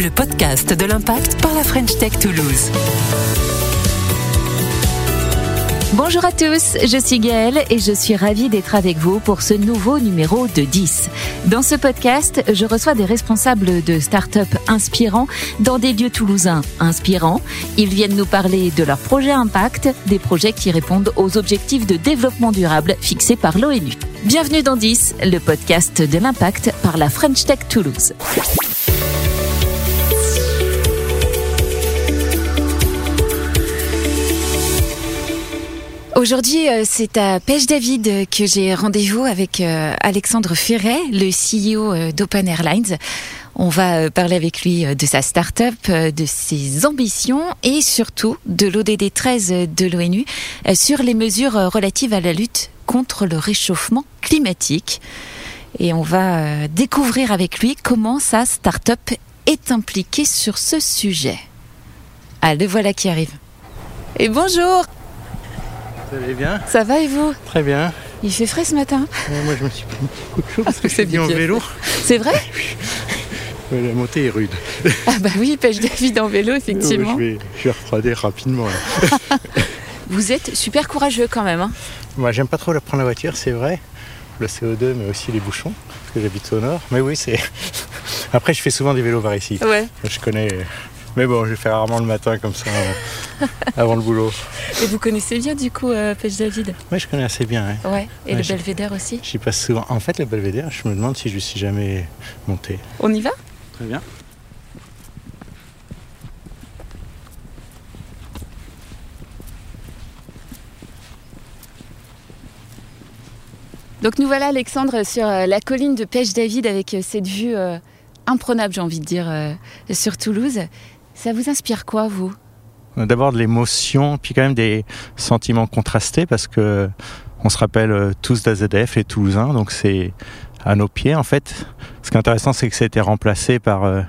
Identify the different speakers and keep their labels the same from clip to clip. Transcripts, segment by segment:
Speaker 1: le podcast de l'impact par la French Tech Toulouse.
Speaker 2: Bonjour à tous, je suis Gaëlle et je suis ravie d'être avec vous pour ce nouveau numéro de 10. Dans ce podcast, je reçois des responsables de start-up inspirants dans des lieux toulousains inspirants. Ils viennent nous parler de leurs projets impact, des projets qui répondent aux objectifs de développement durable fixés par l'ONU. Bienvenue dans 10, le podcast de l'impact par la French Tech Toulouse. Aujourd'hui, euh, c'est à Pêche David que j'ai rendez-vous avec euh, Alexandre Ferret, le CEO euh, d'Open Airlines. On va parler avec lui de sa start-up, de ses ambitions et surtout de l'ODD 13 de l'ONU sur les mesures relatives à la lutte contre le réchauffement climatique. Et on va découvrir avec lui comment sa start-up est impliquée sur ce sujet. Ah, le voilà qui arrive. Et bonjour
Speaker 3: vous allez bien
Speaker 2: Ça va et vous?
Speaker 3: Très bien.
Speaker 2: Il fait frais ce matin
Speaker 3: Euh, moi, je me suis pris un petit coup de chaud parce que je suis venu en
Speaker 2: bien
Speaker 3: vélo.
Speaker 2: C'est vrai?
Speaker 3: La montée est rude.
Speaker 2: Ah bah oui, pêche David en vélo, effectivement.
Speaker 3: je, vais, je vais refroidir rapidement. là.
Speaker 2: Vous êtes super courageux quand même. Hein
Speaker 3: Moi, j'aime pas trop la prendre la voiture, c'est vrai. Le CO2, mais aussi les bouchons, parce que j'habite au nord. Mais oui, c'est. Après, je fais souvent des vélos par ici.
Speaker 2: ouais.
Speaker 3: Je connais. Mais bon, je fais rarement le matin comme ça, euh, avant le boulot.
Speaker 2: Et vous connaissez bien du coup euh, pêche David?
Speaker 3: Oui, je connais assez bien.
Speaker 2: Ouais. Et
Speaker 3: Ouais,
Speaker 2: le belvédère aussi?
Speaker 3: J'y passe souvent. En fait, le belvédère, je me demande si je suis jamais monté.
Speaker 2: On y va?
Speaker 3: Très bien.
Speaker 2: Donc nous voilà Alexandre sur euh, la colline de Pêche David avec euh, cette vue euh, imprenable j'ai envie de dire euh, sur Toulouse. Ça vous inspire quoi vous?
Speaker 3: D'abord de l'émotion, puis quand même des sentiments contrastés parce que on se rappelle euh, tous d'AZF, les Toulousains, donc c'est à nos pieds en fait. Ce qui est intéressant, c'est que ça a été remplacé par euh,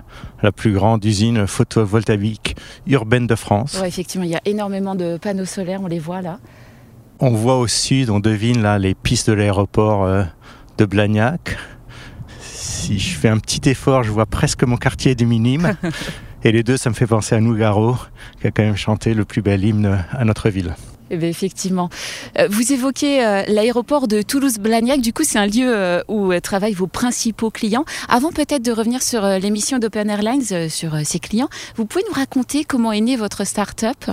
Speaker 3: la plus grande usine photovoltaïque urbaine de France.
Speaker 2: Ouais effectivement il y a énormément de panneaux solaires, on les voit là.
Speaker 3: On voit au sud, on devine là les pistes de l'aéroport euh, de Blagnac. Si je fais un petit effort, je vois presque mon quartier du Minime. Et les deux, ça me fait penser à Nougaro, qui a quand même chanté le plus bel hymne à notre ville.
Speaker 2: Eh bien, effectivement. Euh, Vous évoquez euh, l'aéroport de Toulouse-Blagnac. Du coup, c'est un lieu euh, où euh, travaillent vos principaux clients. Avant peut-être de revenir sur l'émission d'Open Airlines, sur ses clients, vous pouvez nous raconter comment est née votre start-up?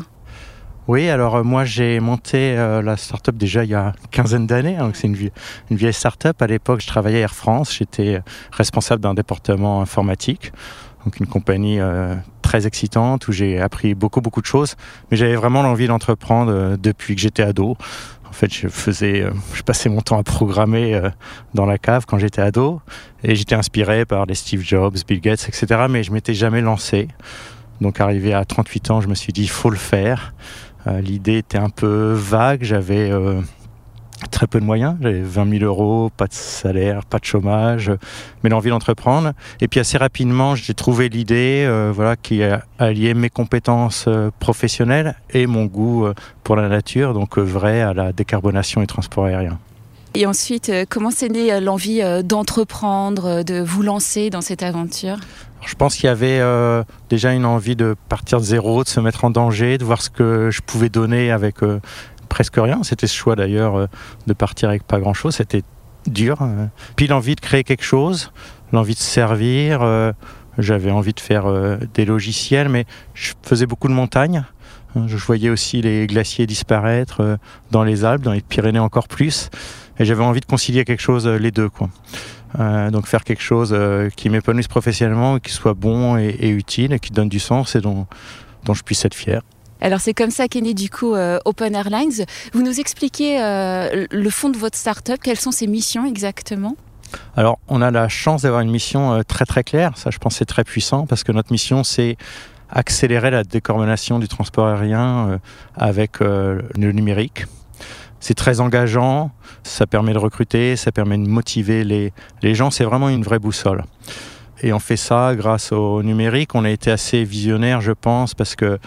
Speaker 3: Oui, alors moi j'ai monté la start-up déjà il y a une quinzaine d'années, hein, donc c'est une, vie- une vieille start-up. À l'époque, je travaillais à Air France, j'étais responsable d'un département informatique, donc une compagnie euh, très excitante où j'ai appris beaucoup beaucoup de choses, mais j'avais vraiment l'envie d'entreprendre euh, depuis que j'étais ado. En fait, je faisais, euh, je passais mon temps à programmer dans la cave quand j'étais ado, et j'étais inspiré par les Steve Jobs, Bill Gates, etc. Mais je m'étais jamais lancé. Donc arrivé à 38 ans, je me suis dit il faut le faire. L'idée était un peu vague, j'avais très peu de moyens, j'avais 20 000 euros, pas de salaire, pas de chômage, mais l'envie d'entreprendre. Et puis assez rapidement, j'ai trouvé l'idée euh, voilà, qui a- alliait mes compétences euh, professionnelles et mon goût euh, pour la nature, donc œuvrer à la décarbonation du transport aérien.
Speaker 2: Et ensuite, comment c'est né euh, l'envie d'entreprendre, de vous lancer dans cette aventure?
Speaker 3: Je pense qu'il y avait euh, déjà une envie de partir de zéro, de se mettre en danger, de voir ce que je pouvais donner avec euh, presque rien. C'était ce choix d'ailleurs euh, de partir avec pas grand-chose. C'était dur. euh. Puis l'envie de créer quelque chose, l'envie de servir. euh, J'avais envie de faire des logiciels, mais je faisais beaucoup de montagnes. Je voyais aussi les glaciers disparaître dans les Alpes, dans les Pyrénées encore plus. Et j'avais envie de concilier quelque chose, les deux. Quoi. Donc faire quelque chose qui m'épanouisse professionnellement, qui soit bon et, utile, et qui donne du sens et dont je puisse être fier.
Speaker 2: Alors c'est comme ça qu'est né du coup euh, Open Airlines. Vous nous expliquez euh, le fond de votre start-up, quelles sont ses missions exactement?
Speaker 3: Alors, on a la chance d'avoir une mission euh, très très claire. Ça, je pense, c'est très puissant parce que notre mission, c'est accélérer la décarbonation du transport aérien avec le numérique. C'est très engageant, ça permet de recruter, ça permet de motiver les, les gens. C'est vraiment une vraie boussole. Et on fait ça grâce au numérique. On a été assez visionnaire, je pense, parce que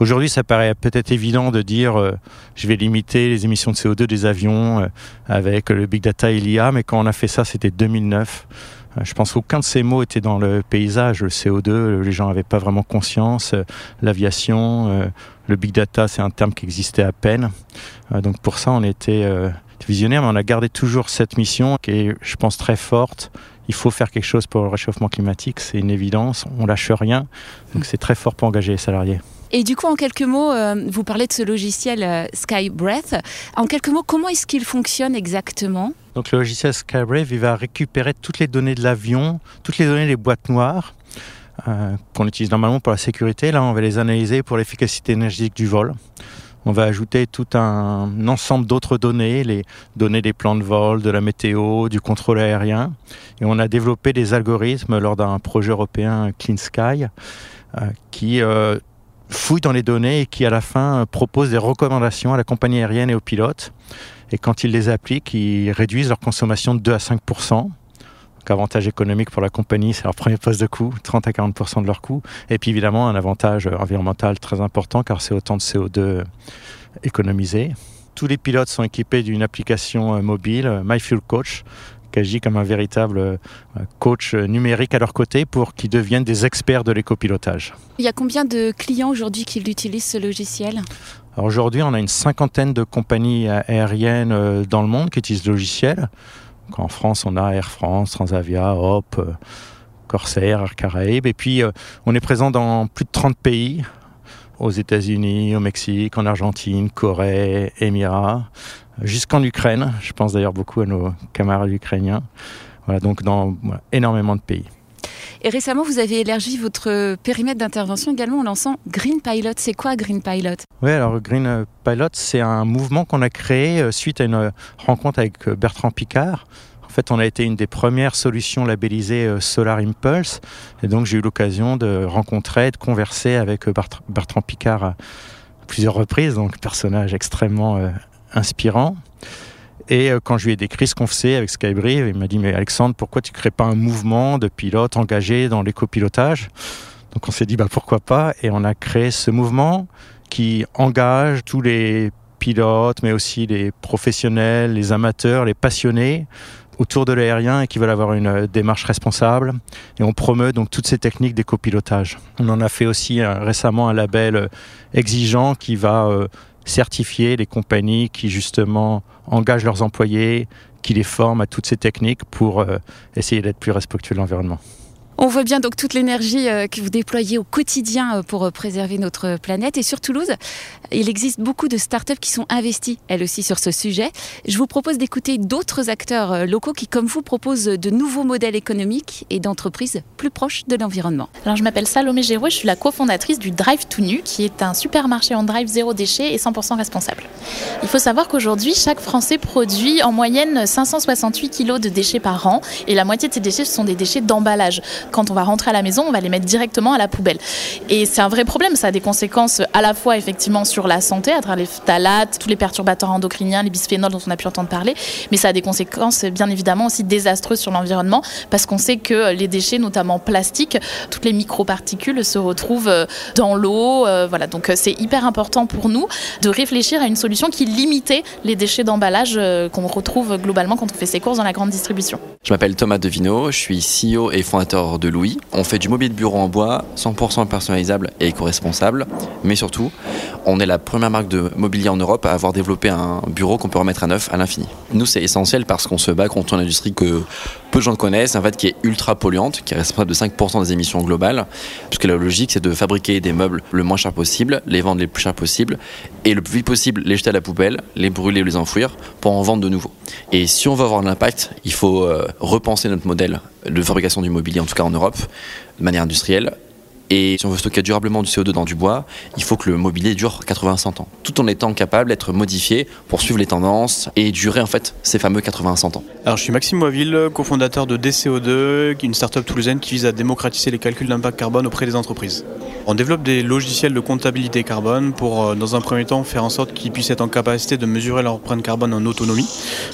Speaker 3: Aujourd'hui, ça paraît peut-être évident de dire euh, je vais limiter les émissions de CO2 des avions euh, avec le big data et l'IA, mais quand on a fait ça, c'était 2009. je pense qu'aucun de ces mots était dans le paysage. Le CO2, les gens n'avaient pas vraiment conscience. L'aviation, le big data, c'est un terme qui existait à peine. donc pour ça, on était visionnaire, mais on a gardé toujours cette mission qui est, je pense, très forte. Il faut faire quelque chose pour le réchauffement climatique, c'est une évidence. On lâche rien, donc c'est très fort pour engager les salariés.
Speaker 2: Et du coup, en quelques mots, euh, vous parlez de ce logiciel euh, SkyBreath. En quelques mots, comment est-ce qu'il fonctionne exactement?
Speaker 3: Donc le logiciel SkyBreath, il va récupérer toutes les données de l'avion, toutes les données des boîtes noires euh, qu'on utilise normalement pour la sécurité. Là, on va les analyser pour l'efficacité énergétique du vol. On va ajouter tout un ensemble d'autres données, les données des plans de vol, de la météo, du contrôle aérien. Et on a développé des algorithmes lors d'un projet européen Clean Sky qui fouille dans les données et qui à la fin propose des recommandations à la compagnie aérienne et aux pilotes. Et quand ils les appliquent, ils réduisent leur consommation de 2 à 5 donc, avantage économique pour la compagnie, c'est leur premier poste de coût, 30 à 40 de leur coût. Et puis évidemment, un avantage environnemental très important car c'est autant de CO2 économisé. Tous les pilotes sont équipés d'une application euh, mobile, euh, MyFuelCoach, qui agit comme un véritable euh, coach numérique à leur côté pour qu'ils deviennent des experts de l'écopilotage.
Speaker 2: Il y a combien de clients aujourd'hui qui utilisent ce logiciel?
Speaker 3: Aujourd'hui, on a une cinquantaine de compagnies aériennes euh, dans le monde qui utilisent le logiciel. en France, on a Air France, Transavia, Hop, euh, Corsair, Air Caraïbes. Et puis, on est présent dans plus de 30 pays aux États-Unis, au Mexique, en Argentine, Corée, Émirats jusqu'en Ukraine. Je pense d'ailleurs beaucoup à nos camarades ukrainiens. Voilà, donc dans énormément de pays.
Speaker 2: Et récemment, vous avez élargi votre périmètre d'intervention également en lançant Green Pilot. C'est quoi Green Pilot?
Speaker 3: Oui, alors Green Pilot, c'est un mouvement qu'on a créé euh, suite à une rencontre avec euh, Bertrand Picard. En fait, on a été une des premières solutions labellisées euh, Solar Impulse. Et donc, j'ai eu l'occasion de rencontrer, de converser avec Bertrand Picard à plusieurs reprises. Donc, personnage extrêmement inspirant. Et euh, quand je lui ai décrit ce qu'on faisait avec Skybrief, il m'a dit Mais Alexandre, pourquoi tu ne crées pas un mouvement de pilotes engagés dans l'écopilotage? Donc on s'est dit bah, Pourquoi pas? Et on a créé ce mouvement qui engage tous les pilotes, mais aussi les professionnels, les amateurs, les passionnés autour de l'aérien et qui veulent avoir une euh, démarche responsable. Et on promeut donc toutes ces techniques d'écopilotage. On en a fait aussi euh, récemment un label exigeant qui va certifier les compagnies qui justement engagent leurs employés, qui les forment à toutes ces techniques pour euh, essayer d'être plus respectueux de l'environnement.
Speaker 2: On voit bien donc toute l'énergie euh, que vous déployez au quotidien euh, pour euh, préserver notre planète. Et sur Toulouse, il existe beaucoup de startups qui sont investies, elles aussi, sur ce sujet. Je vous propose d'écouter d'autres acteurs locaux qui, comme vous, proposent de nouveaux modèles économiques et d'entreprises plus proches de l'environnement.
Speaker 4: Alors, je m'appelle Salomé Géraud, je suis la cofondatrice du Drive to Nu, qui est un supermarché en drive zéro déchet et 100% responsable. Il faut savoir qu'aujourd'hui, chaque Français produit en moyenne 568 kg de déchets par an et la moitié de ces déchets, ce sont des déchets d'emballage quand on va rentrer à la maison, on va les mettre directement à la poubelle. Et c'est un vrai problème, ça a des conséquences à la fois effectivement sur la santé, à travers les phtalates, tous les perturbateurs endocriniens, les bisphénols dont on a pu entendre parler, mais ça a des conséquences bien évidemment aussi désastreuses sur l'environnement parce qu'on sait que les déchets, notamment plastiques, toutes les microparticules se retrouvent euh, dans l'eau. Euh, voilà, donc euh, c'est hyper important pour nous de réfléchir à une solution qui limitait les déchets d'emballage qu'on retrouve globalement quand on fait ses courses dans la grande distribution.
Speaker 5: Je m'appelle Thomas Devino, je suis CEO et fondateur de Louis. On fait du mobilier de bureau en bois, 100% personnalisable et éco-responsable. Mais surtout, on est la première marque de mobilier en Europe à avoir développé un bureau qu'on peut remettre à neuf à l'infini. Nous, c'est essentiel parce qu'on se bat contre une industrie que peu de gens connaissent, en fait, qui est ultra polluante, qui est responsable de 5% des émissions globales. Puisque la logique, c'est de fabriquer des meubles le moins cher possible, les vendre les plus chers possible, et le plus vite possible les jeter à la poubelle, les brûler ou les enfouir pour en vendre de nouveau. Et si on veut avoir de l'impact, il faut euh, repenser notre modèle de fabrication du mobilier, en tout cas en Europe, de manière industrielle, et si on veut stocker durablement du CO2 dans du bois, il faut que le mobilier dure 80-100 ans, tout en étant capable d'être modifié pour suivre les tendances et durer en fait ces fameux 80-100 ans.
Speaker 6: Alors je suis Maxime Moiville, cofondateur de DCO2, une startup toulousaine qui vise à démocratiser les calculs d'impact carbone auprès des entreprises. On développe des logiciels de comptabilité carbone pour, euh, dans un premier temps, faire en sorte qu'ils puissent être en capacité de mesurer leur empreinte carbone en autonomie,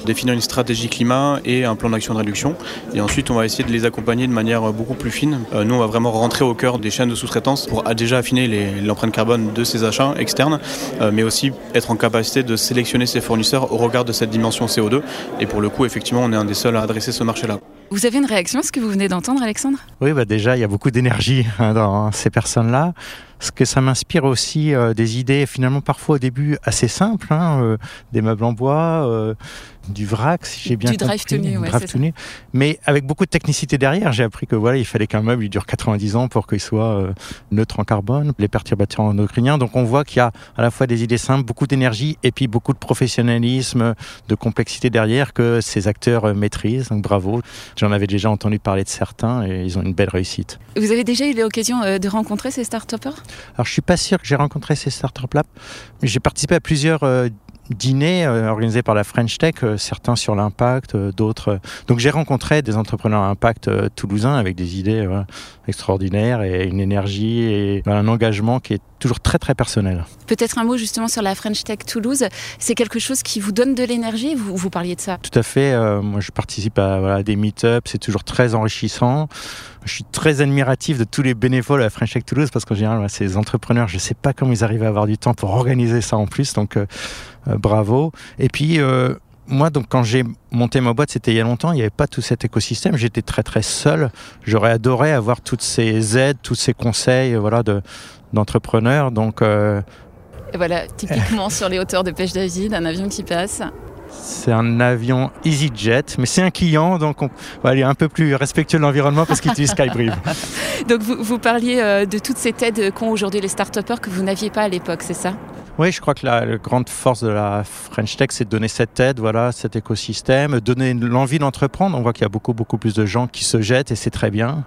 Speaker 6: définir une stratégie climat et un plan d'action de réduction. Et ensuite, on va essayer de les accompagner de manière beaucoup plus fine. Euh, nous, on va vraiment rentrer au cœur des chaînes de sous-traitance pour déjà affiner l'empreinte carbone de ces achats externes, euh, mais aussi être en capacité de sélectionner ses fournisseurs au regard de cette dimension CO2. Et pour le coup, effectivement, on est un des seuls à adresser ce marché-là.
Speaker 2: Vous avez une réaction à ce que vous venez d'entendre, Alexandre?
Speaker 3: Oui, bah déjà, il y a beaucoup d'énergie hein, dans ces personnes-là. Ce que ça m'inspire aussi euh, des idées finalement parfois au début assez simples, hein, euh, des meubles en bois, euh, du vrac, si j'ai bien
Speaker 2: du
Speaker 3: compris.
Speaker 2: drive tuné, ouais,
Speaker 3: drive tuné. mais avec beaucoup de technicité derrière. J'ai appris que voilà, il fallait qu'un meuble il dure 90 ans pour qu'il soit neutre en carbone, les perturbateurs endocriniens. Donc on voit qu'il y a à la fois des idées simples, beaucoup d'énergie et puis beaucoup de professionnalisme, de complexité derrière que ces acteurs maîtrisent. Donc bravo. J'en avais déjà entendu parler de certains et ils ont une belle réussite.
Speaker 2: Vous avez déjà eu l'occasion de rencontrer ces start-upers?
Speaker 3: Alors, je suis pas sûr que j'ai rencontré ces startups-là. J'ai participé à plusieurs euh, dîners euh, organisés par la French Tech, euh, certains sur l'impact, d'autres. Donc, j'ai rencontré des entrepreneurs à impact toulousains avec des idées extraordinaires et une énergie et un engagement qui est toujours très très personnel.
Speaker 2: Peut-être un mot justement sur la French Tech Toulouse. C'est quelque chose qui vous donne de l'énergie vous, vous parliez de ça.
Speaker 3: Tout à fait. euh, moi, je participe à voilà, des meet-ups. C'est toujours très enrichissant. Je suis très admiratif de tous les bénévoles à la French Tech Toulouse parce qu'en général, voilà, ces entrepreneurs, je ne sais pas comment ils arrivent à avoir du temps pour organiser ça en plus. Donc, euh, euh, bravo. Et puis, moi, donc, quand j'ai monté ma boîte, c'était il y a longtemps, il n'y avait pas tout cet écosystème. J'étais très, très seul. J'aurais adoré avoir toutes ces aides, tous ces conseils voilà, de, d'entrepreneurs. Donc, euh,
Speaker 2: Et voilà, typiquement sur les hauteurs de Pêche David, un avion qui passe.
Speaker 3: C'est un avion EasyJet, mais c'est un client, donc on va aller un peu plus respectueux de l'environnement parce qu'il utilise Skybrief.
Speaker 2: Donc vous, vous parliez euh, de toute cette aide qu'ont aujourd'hui les start-upers que vous n'aviez pas à l'époque, c'est ça?
Speaker 3: Oui, je crois que la, la grande force de la French Tech, c'est de donner cette aide, voilà, cet écosystème, donner l'envie d'entreprendre. On voit qu'il y a beaucoup, beaucoup plus de gens qui se jettent et c'est très bien.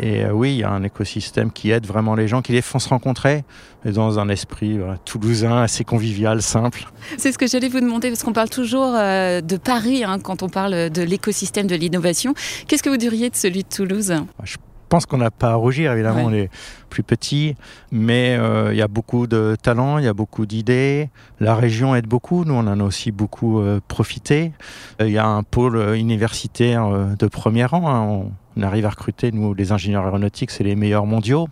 Speaker 3: Et euh, oui, il y a un écosystème qui aide vraiment les gens, qui les font se rencontrer et dans un esprit voilà, toulousain, assez convivial, simple.
Speaker 2: C'est ce que j'allais vous demander, parce qu'on parle toujours euh, de Paris hein, quand on parle de l'écosystème de l'innovation. Qu'est-ce que vous diriez de celui de Toulouse?
Speaker 3: Je pense qu'on n'a pas à rougir, évidemment,
Speaker 2: Ouais.
Speaker 3: on est plus petit, mais euh, il y a beaucoup de talents, il y a beaucoup d'idées. La région aide beaucoup, nous on en a aussi beaucoup euh, profité. Euh, Il y a un pôle universitaire de premier rang, hein. on, on arrive à recruter, nous les ingénieurs aéronautiques, c'est les meilleurs mondiaux.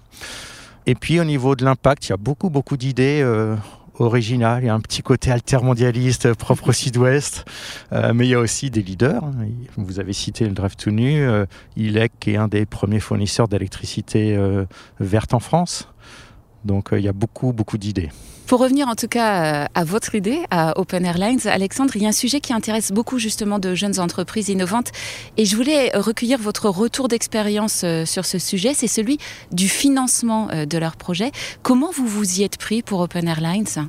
Speaker 3: Et puis au niveau de l'impact, il y a beaucoup, beaucoup d'idées. euh, originales. Il y a un petit côté altermondialiste euh, propre au sud-ouest, Euh, mais il y a aussi des leaders. Vous avez cité le Drive to Nu, euh, ILEC qui est un des premiers fournisseurs d'électricité verte en France. Donc euh, il y a beaucoup, beaucoup d'idées.
Speaker 2: Pour revenir en tout cas euh, à votre idée, à Open Airlines, Alexandre, il y a un sujet qui intéresse beaucoup justement de jeunes entreprises innovantes et je voulais recueillir votre retour d'expérience euh, sur ce sujet, c'est celui du financement euh, de leur projet. Comment vous vous y êtes pris pour Open Airlines?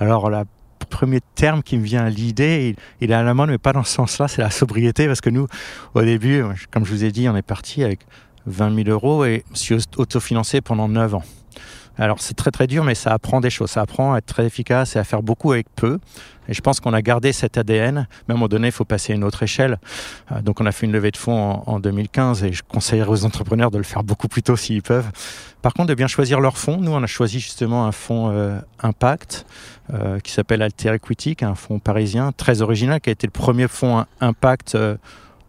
Speaker 3: Alors le premier terme qui me vient à l'idée, il, il est à la mode, mais pas dans ce sens-là, c'est la sobriété, parce que nous, au début, comme je vous ai dit, on est parti avec 20 000 euros et je suis autofinancé pendant 9 ans. Alors c'est très très dur, mais ça apprend des choses. Ça apprend à être très efficace et à faire beaucoup avec peu. Et je pense qu'on a gardé cet ADN. Mais à un moment donné, il faut passer à une autre échelle. Euh, donc on a fait une levée de fonds en, en 2015 et je conseillerais aux entrepreneurs de le faire beaucoup plus tôt s'ils peuvent. Par contre, de bien choisir leur fonds. Nous, on a choisi justement un fonds euh, impact euh, qui s'appelle Alter Equity, qui est un fonds parisien très original, qui a été le premier fonds impact euh,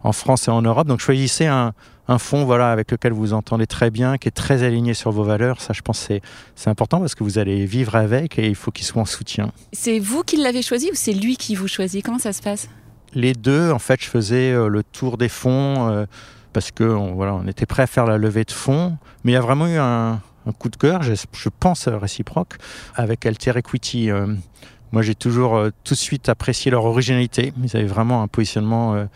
Speaker 3: en France et en Europe. Donc choisissez un, un fonds voilà, avec lequel vous vous entendez très bien, qui est très aligné sur vos valeurs. Ça, je pense, c'est, important parce que vous allez vivre avec et il faut qu'il soit en soutien.
Speaker 2: C'est vous qui l'avez choisi ou c'est lui qui vous choisit? Comment ça se passe?
Speaker 3: Les deux, en fait, je faisais euh, le tour des fonds euh, parce que on, voilà, on était prêt à faire la levée de fonds. Mais il y a vraiment eu un, un coup de cœur, je, je pense euh, réciproque, avec Alter Equity. Euh, moi, j'ai toujours euh, tout de suite apprécié leur originalité. Ils avaient vraiment un positionnement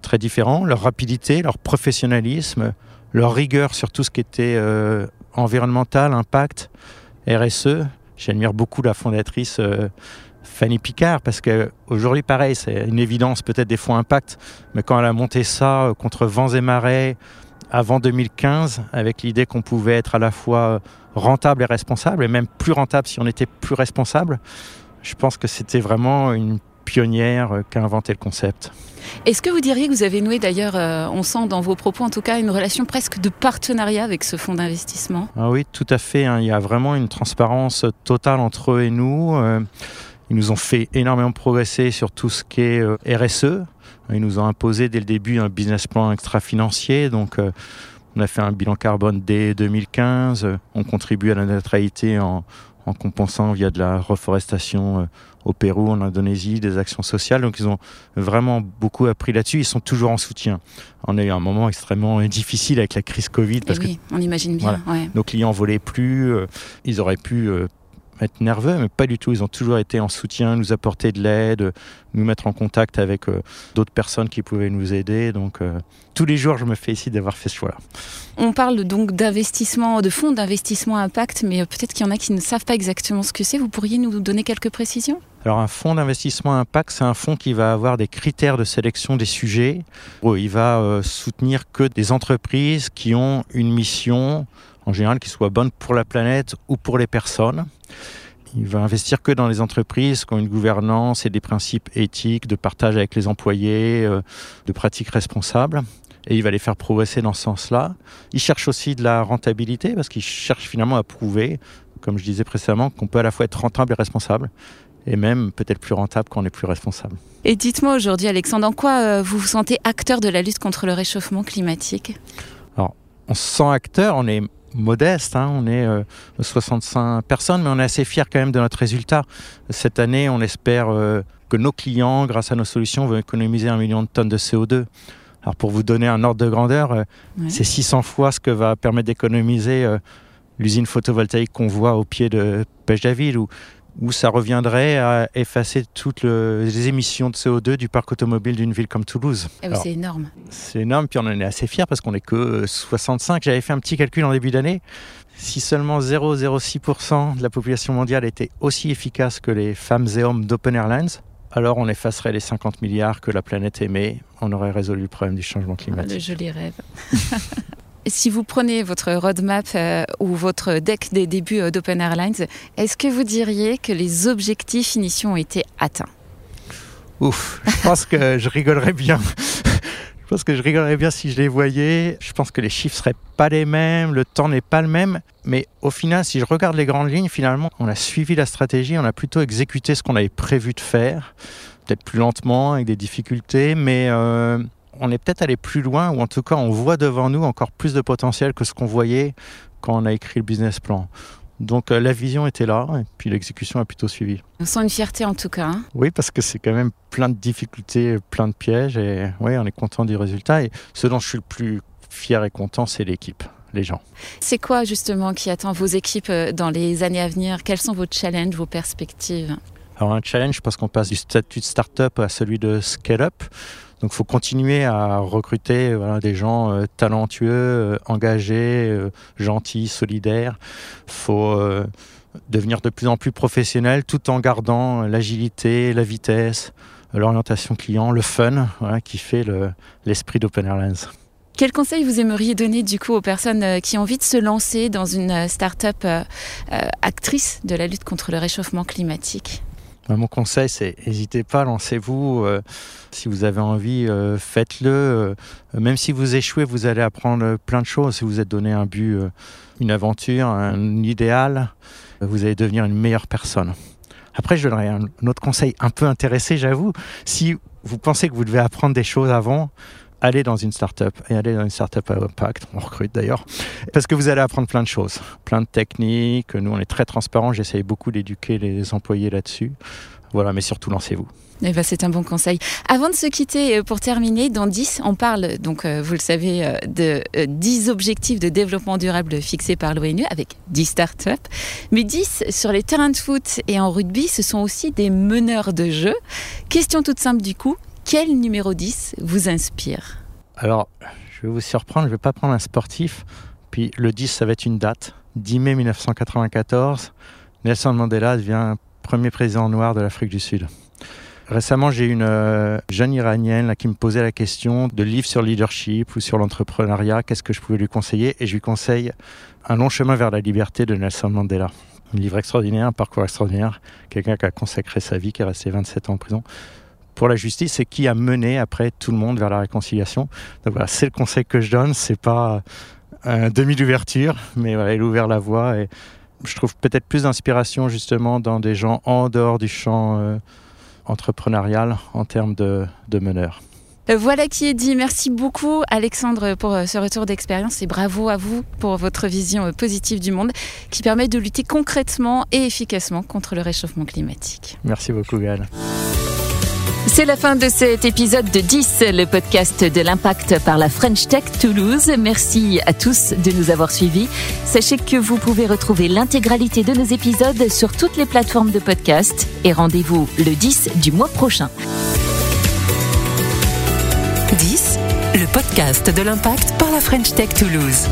Speaker 3: très différent, leur rapidité, leur professionnalisme, leur rigueur sur tout ce qui était euh, environnemental, impact, RSE. J'admire beaucoup la fondatrice euh, Fanny Picard parce qu'aujourd'hui, pareil, c'est une évidence peut-être des fonds impact, mais quand elle a monté ça euh, contre vents et marées avant 2015, avec l'idée qu'on pouvait être à la fois rentable et responsable, et même plus rentable si on était plus responsable, je pense que c'était vraiment une pionnière euh, qui a inventé le concept.
Speaker 2: Est-ce que vous diriez que vous avez noué d'ailleurs, euh, on sent dans vos propos en tout cas, une relation presque de partenariat avec ce fonds d'investissement?
Speaker 3: Ah oui, tout à fait. hein. Il y a vraiment une transparence totale entre eux et nous. Euh, Ils nous ont fait énormément progresser sur tout ce qui est euh, RSE. Ils nous ont imposé dès le début un business plan extra-financier. Donc, on a fait un bilan carbone dès 2015. Euh, On contribue à la neutralité en, en compensant via de la reforestation au Pérou, en Indonésie, des actions sociales. Donc ils ont vraiment beaucoup appris là-dessus. Ils sont toujours en soutien. On a eu un moment extrêmement difficile avec la crise Covid parce
Speaker 2: Eh oui, on imagine bien.
Speaker 3: Voilà.
Speaker 2: ouais.
Speaker 3: que nos clients volaient plus. euh, Ils auraient pu euh, être nerveux, mais pas du tout. Ils ont toujours été en soutien, nous apporter de l'aide, nous mettre en contact avec euh, d'autres personnes qui pouvaient nous aider. Donc euh, tous les jours, je me félicite d'avoir fait ce choix-là.
Speaker 2: On parle donc d'investissement, de fonds d'investissement impact, mais peut-être qu'il y en a qui ne savent pas exactement ce que c'est. Vous pourriez nous donner quelques précisions?
Speaker 3: Alors un fonds d'investissement impact, c'est un fonds qui va avoir des critères de sélection des sujets. Oh, Il va euh, soutenir que des entreprises qui ont une mission, en général, qui soit bonne pour la planète ou pour les personnes. Il va investir que dans les entreprises qui ont une gouvernance et des principes éthiques de partage avec les employés, euh, de pratiques responsables. Et il va les faire progresser dans ce sens-là. Il cherche aussi de la rentabilité parce qu'il cherche finalement à prouver, comme je disais précédemment, qu'on peut à la fois être rentable et responsable et même peut-être plus rentable quand on est plus responsable.
Speaker 2: Et dites-moi aujourd'hui, Alexandre, en quoi euh, vous vous sentez acteur de la lutte contre le réchauffement climatique?
Speaker 3: On se sent acteur, on est modeste, hein, on est euh, 65 personnes, mais on est assez fiers quand même de notre résultat. Cette année, on espère euh, que nos clients, grâce à nos solutions, vont économiser un million de tonnes de CO2. Alors pour vous donner un ordre de grandeur, euh,
Speaker 2: Ouais.
Speaker 3: c'est 600 fois ce que va permettre d'économiser euh, l'usine photovoltaïque qu'on voit au pied de Pêche-David, où, où ça reviendrait à effacer toutes le- les émissions de CO2 du parc automobile d'une ville comme Toulouse.
Speaker 2: Eh oui, C'est énorme.
Speaker 3: c'est énorme, puis on en est assez fiers parce qu'on n'est que euh, 65. J'avais fait un petit calcul en début d'année. Si seulement 0,06% de la population mondiale était aussi efficace que les femmes et hommes d'Open Airlines, alors on effacerait les 50 milliards que la planète émet. On aurait résolu le problème du changement
Speaker 2: Le
Speaker 3: climatique.
Speaker 2: joli rêve. Si vous prenez votre roadmap euh, ou votre deck des débuts euh, d'Open Airlines, est-ce que vous diriez que les objectifs initiaux ont été atteints?
Speaker 3: Ouf, je pense que je rigolerais bien. Je pense que je rigolerais bien si je les voyais. Je pense que les chiffres seraient pas les mêmes, le temps n'est pas le même. Mais au final, si je regarde les grandes lignes, finalement, on a suivi la stratégie, on a plutôt exécuté ce qu'on avait prévu de faire. Peut-être plus lentement, avec des difficultés, mais euh, on est peut-être allé plus loin, ou en tout cas, on voit devant nous encore plus de potentiel que ce qu'on voyait quand on a écrit le business plan. Donc euh, la vision était là, et puis l'exécution a plutôt suivi.
Speaker 2: On sent une fierté en tout cas. hein.
Speaker 3: Oui, parce que c'est quand même plein de difficultés, plein de pièges, et oui, on est content du résultat. Et ce dont je suis le plus fier et content, c'est l'équipe, les gens.
Speaker 2: C'est quoi justement qui attend vos équipes euh, dans les années à venir? Quels sont vos challenges, vos perspectives?
Speaker 3: Alors un challenge parce qu'on passe du statut de start-up à celui de scale-up. Donc il faut continuer à recruter voilà, des gens euh, talentueux, euh, engagés, euh, gentils, solidaires. Il faut euh, devenir de plus en plus professionnel tout en gardant l'agilité, la vitesse, l'orientation client, le fun qui fait le- l'esprit d'Open Airlines.
Speaker 2: Quel conseil vous aimeriez donner du coup aux personnes euh, qui ont envie de se lancer dans une euh, start-up euh, euh, actrice de la lutte contre le réchauffement climatique?
Speaker 3: Mon conseil, c'est n'hésitez pas, lancez-vous. euh, si vous avez envie, euh, faites-le. euh, même si vous échouez, vous allez apprendre plein de choses. Si vous êtes donné un but, une aventure, un idéal, vous allez devenir une meilleure personne. Après, je donnerai un autre conseil un peu intéressé, j'avoue. Si vous pensez que vous devez apprendre des choses avant, allez dans une start-up et allez dans une start-up à impact. On recrute d'ailleurs. Parce que vous allez apprendre plein de choses, plein de techniques. Nous, on est très transparents. J'essaye beaucoup d'éduquer les employés là-dessus. Voilà, mais surtout, lancez-vous.
Speaker 2: Eh ben, c'est un bon conseil. Avant de se quitter, euh, pour terminer, dans 10, on parle, donc euh, vous le savez, euh, de euh, 10 objectifs de développement durable fixés par l'ONU avec 10 startups. Mais 10 sur les terrains de foot et en rugby, ce sont aussi des meneurs de jeu. Question toute simple du coup, quel numéro 10 vous inspire
Speaker 3: Alors, je vais vous surprendre, je ne vais pas prendre un sportif. Puis le 10, ça va être une date. 10 mai 1994, Nelson Mandela devient premier président noir de l'Afrique du Sud. Récemment, j'ai une euh, jeune iranienne qui me posait la question de livres sur le leadership ou sur l'entrepreneuriat, qu'est-ce que je pouvais lui conseiller? Et je lui conseille Un long chemin vers la liberté de Nelson Mandela. Un livre extraordinaire, un parcours extraordinaire, quelqu'un qui a consacré sa vie, qui est resté 27 ans en prison pour la justice et qui a mené après tout le monde vers la réconciliation. Donc voilà, c'est le conseil que je donne, c'est pas un demi d'ouverture, mais voilà, il a ouvert la voie et je trouve peut-être plus d'inspiration justement dans des gens en dehors du champ euh, entrepreneurial en termes de, de meneurs.
Speaker 2: Voilà qui est dit. Merci beaucoup Alexandre pour ce retour d'expérience et bravo à vous pour votre vision positive du monde qui permet de lutter concrètement et efficacement contre le réchauffement climatique.
Speaker 3: Merci beaucoup Gaël.
Speaker 2: C'est la fin de cet épisode de 10, le podcast de l'impact par la French Tech Toulouse. Merci à tous de nous avoir suivis. Sachez que vous pouvez retrouver l'intégralité de nos épisodes sur toutes les plateformes de podcast et rendez-vous le 10 du mois prochain.
Speaker 1: 10, le podcast de l'impact par la French Tech Toulouse.